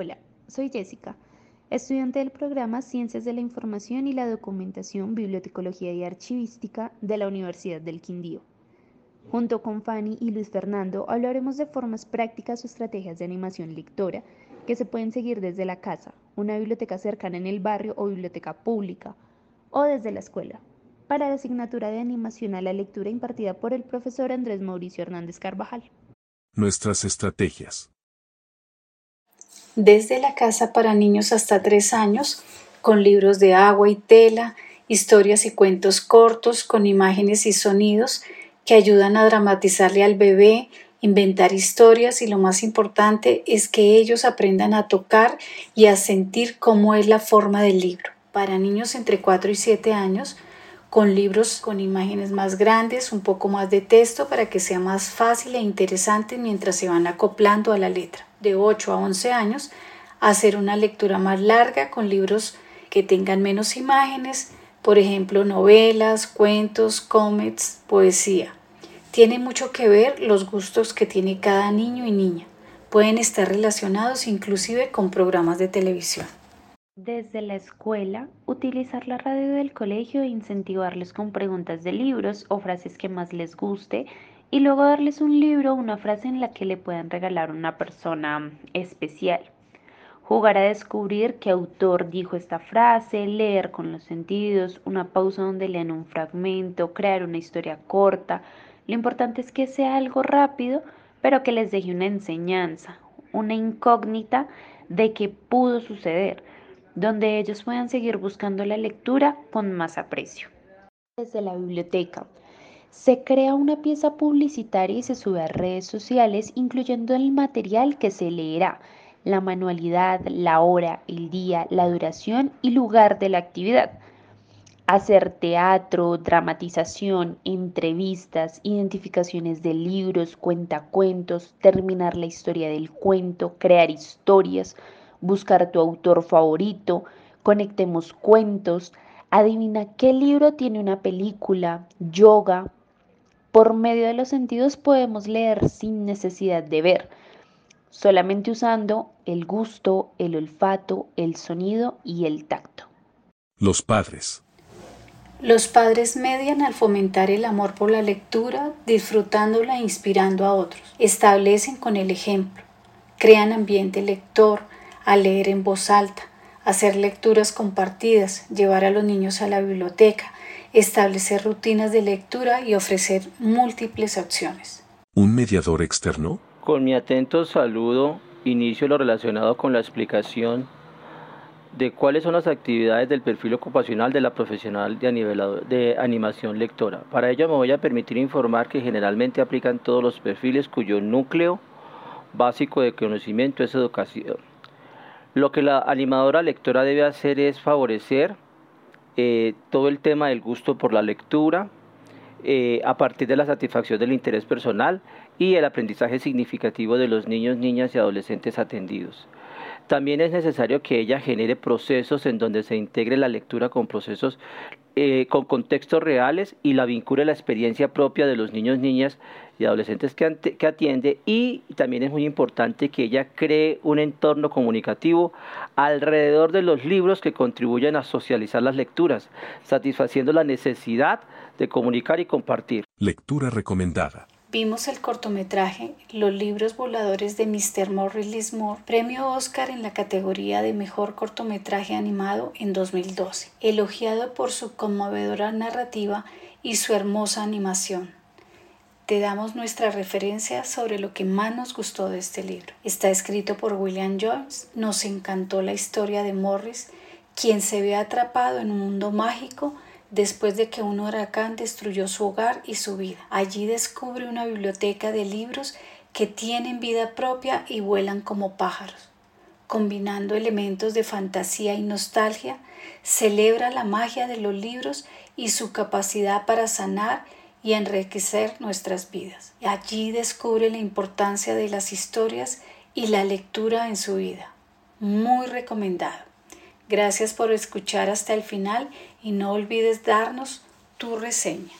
Hola, soy Jessica, estudiante del programa Ciencias de la Información y la Documentación, Bibliotecología y Archivística de la Universidad del Quindío. Junto con Fanny y Luis Fernando hablaremos de formas prácticas o estrategias de animación lectora que se pueden seguir desde la casa, una biblioteca cercana en el barrio o biblioteca pública, o desde la escuela, para la asignatura de animación a la lectura impartida por el profesor Andrés Mauricio Hernández Carvajal. Nuestras estrategias. Desde la casa para niños hasta tres años, con libros de agua y tela, historias y cuentos cortos con imágenes y sonidos que ayudan a dramatizarle al bebé, inventar historias y lo más importante es que ellos aprendan a tocar y a sentir cómo es la forma del libro. Para niños entre 4 y 7 años, con libros con imágenes más grandes, un poco más de texto para que sea más fácil e interesante mientras se van acoplando a la letra. De 8 a 11 años, hacer una lectura más larga con libros que tengan menos imágenes, por ejemplo, novelas, cuentos, cómics, poesía. Tiene mucho que ver los gustos que tiene cada niño y niña. Pueden estar relacionados inclusive con programas de televisión. Desde la escuela, utilizar la radio del colegio e incentivarles con preguntas de libros o frases que más les guste y luego darles un libro una frase en la que le puedan regalar una persona especial. Jugar a descubrir qué autor dijo esta frase, leer con los sentidos, una pausa donde lean un fragmento, crear una historia corta. Lo importante es que sea algo rápido, pero que les deje una enseñanza, una incógnita de qué pudo suceder donde ellos puedan seguir buscando la lectura con más aprecio. Desde la biblioteca, se crea una pieza publicitaria y se sube a redes sociales incluyendo el material que se leerá, la manualidad, la hora, el día, la duración y lugar de la actividad. Hacer teatro, dramatización, entrevistas, identificaciones de libros, cuentacuentos, terminar la historia del cuento, crear historias, buscar tu autor favorito, conectemos cuentos, adivina qué libro tiene una película, yoga. Por medio de los sentidos podemos leer sin necesidad de ver, solamente usando el gusto, el olfato, el sonido y el tacto. Los padres. Los padres median al fomentar el amor por la lectura, disfrutándola e inspirando a otros. Establecen con el ejemplo, crean ambiente lector, a leer en voz alta, hacer lecturas compartidas, llevar a los niños a la biblioteca, establecer rutinas de lectura y ofrecer múltiples opciones. ¿Un mediador externo? Con mi atento saludo inicio lo relacionado con la explicación de cuáles son las actividades del perfil ocupacional de la profesional de, de, animación lectora. Para ello me voy a permitir informar que generalmente aplican todos los perfiles cuyo núcleo básico de conocimiento es educación, lo que la animadora lectora debe hacer es favorecer eh, todo el tema del gusto por la lectura, eh, a partir de la satisfacción del interés personal y el aprendizaje significativo de los niños, niñas y adolescentes atendidos. También es necesario que ella genere procesos en donde se integre la lectura con procesos eh, con contextos reales y la vincule a la experiencia propia de los niños, niñas y adolescentes que, que atiende y también es muy importante que ella cree un entorno comunicativo alrededor de los libros que contribuyan a socializar las lecturas, satisfaciendo la necesidad de comunicar y compartir. Lectura recomendada. Vimos el cortometraje Los libros voladores de Mr. Morris Lismore, premio Oscar en la categoría de mejor cortometraje animado en 2012, elogiado por su conmovedora narrativa y su hermosa animación. Te damos nuestra referencia sobre lo que más nos gustó de este libro. Está escrito por William Jones. Nos encantó la historia de Morris, quien se ve atrapado en un mundo mágico después de que un huracán destruyó su hogar y su vida. Allí descubre una biblioteca de libros que tienen vida propia y vuelan como pájaros. Combinando elementos de fantasía y nostalgia, celebra la magia de los libros y su capacidad para sanar y enriquecer nuestras vidas. Allí descubre la importancia de las historias y la lectura en su vida. Muy recomendado. Gracias por escuchar hasta el final y no olvides darnos tu reseña.